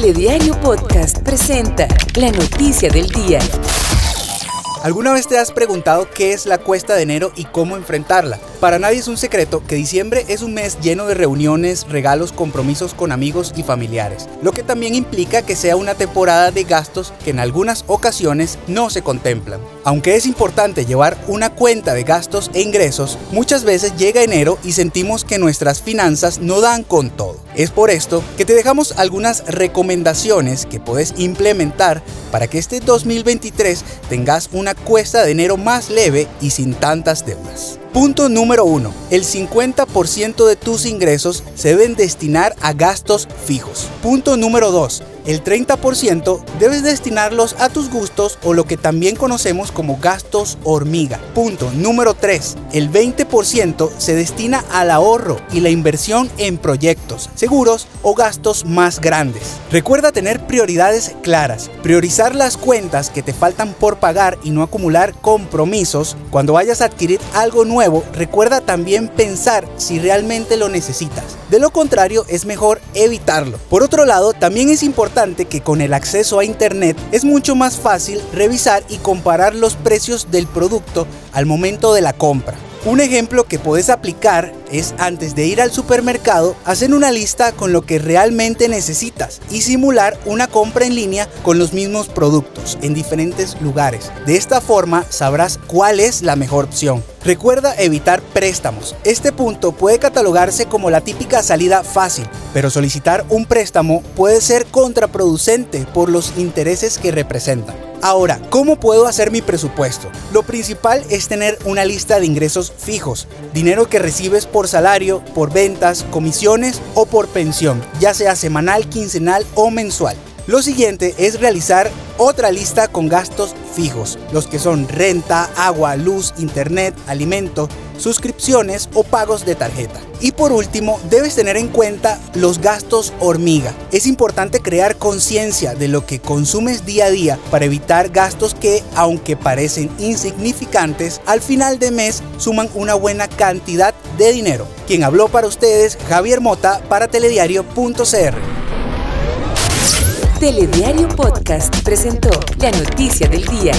Telediario Podcast presenta la noticia del día. ¿Alguna vez te has preguntado qué es la cuesta de enero y cómo enfrentarla? Para nadie es un secreto que diciembre es un mes lleno de reuniones, regalos, compromisos con amigos y familiares, lo que también implica que sea una temporada de gastos que en algunas ocasiones no se contemplan. Aunque es importante llevar una cuenta de gastos e ingresos, muchas veces llega enero y sentimos que nuestras finanzas no dan con todo. Es por esto que te dejamos algunas recomendaciones que puedes implementar para que este 2023 tengas una cuesta de enero más leve y sin tantas deudas. Punto número 1. El 50% de tus ingresos se deben destinar a gastos fijos. Punto número 2 el 30% debes destinarlos a tus gustos o lo que también conocemos como gastos hormiga. Punto número 3. El 20% se destina al ahorro y la inversión en proyectos, seguros o gastos más grandes. Recuerda tener prioridades claras, priorizar las cuentas que te faltan por pagar y no acumular compromisos. Cuando vayas a adquirir algo recuerda también pensar si realmente lo necesitas. De lo contrario, es mejor evitarlo. Por otro lado, también es importante que con el acceso a Internet es mucho más fácil revisar y comparar los precios del producto al momento de la compra. Un ejemplo que puedes aplicar es antes de ir al supermercado, hacer una lista con lo que realmente necesitas y simular una compra en línea con los mismos productos en diferentes lugares. De esta forma sabrás cuál es la mejor opción. Recuerda evitar préstamos. Este punto puede catalogarse como la típica salida fácil, pero solicitar un préstamo puede ser contraproducente por los intereses que representan. Ahora, ¿cómo puedo hacer mi presupuesto? Lo principal es tener una lista de ingresos fijos, dinero que recibes por salario, por ventas, comisiones o por pensión, ya sea semanal, quincenal o mensual. Lo siguiente es realizar otra lista con gastos fijos, los que son renta, agua, luz, internet, alimento, suscripciones o pagos de tarjeta. Y por último, debes tener en cuenta los gastos hormiga. Es importante crear conciencia de lo que consumes día a día para evitar gastos que, aunque parecen insignificantes, al final de mes suman una buena cantidad de dinero. Quien habló para ustedes, Javier Mota, para telediario.cr. Telediario Podcast presentó la noticia del día.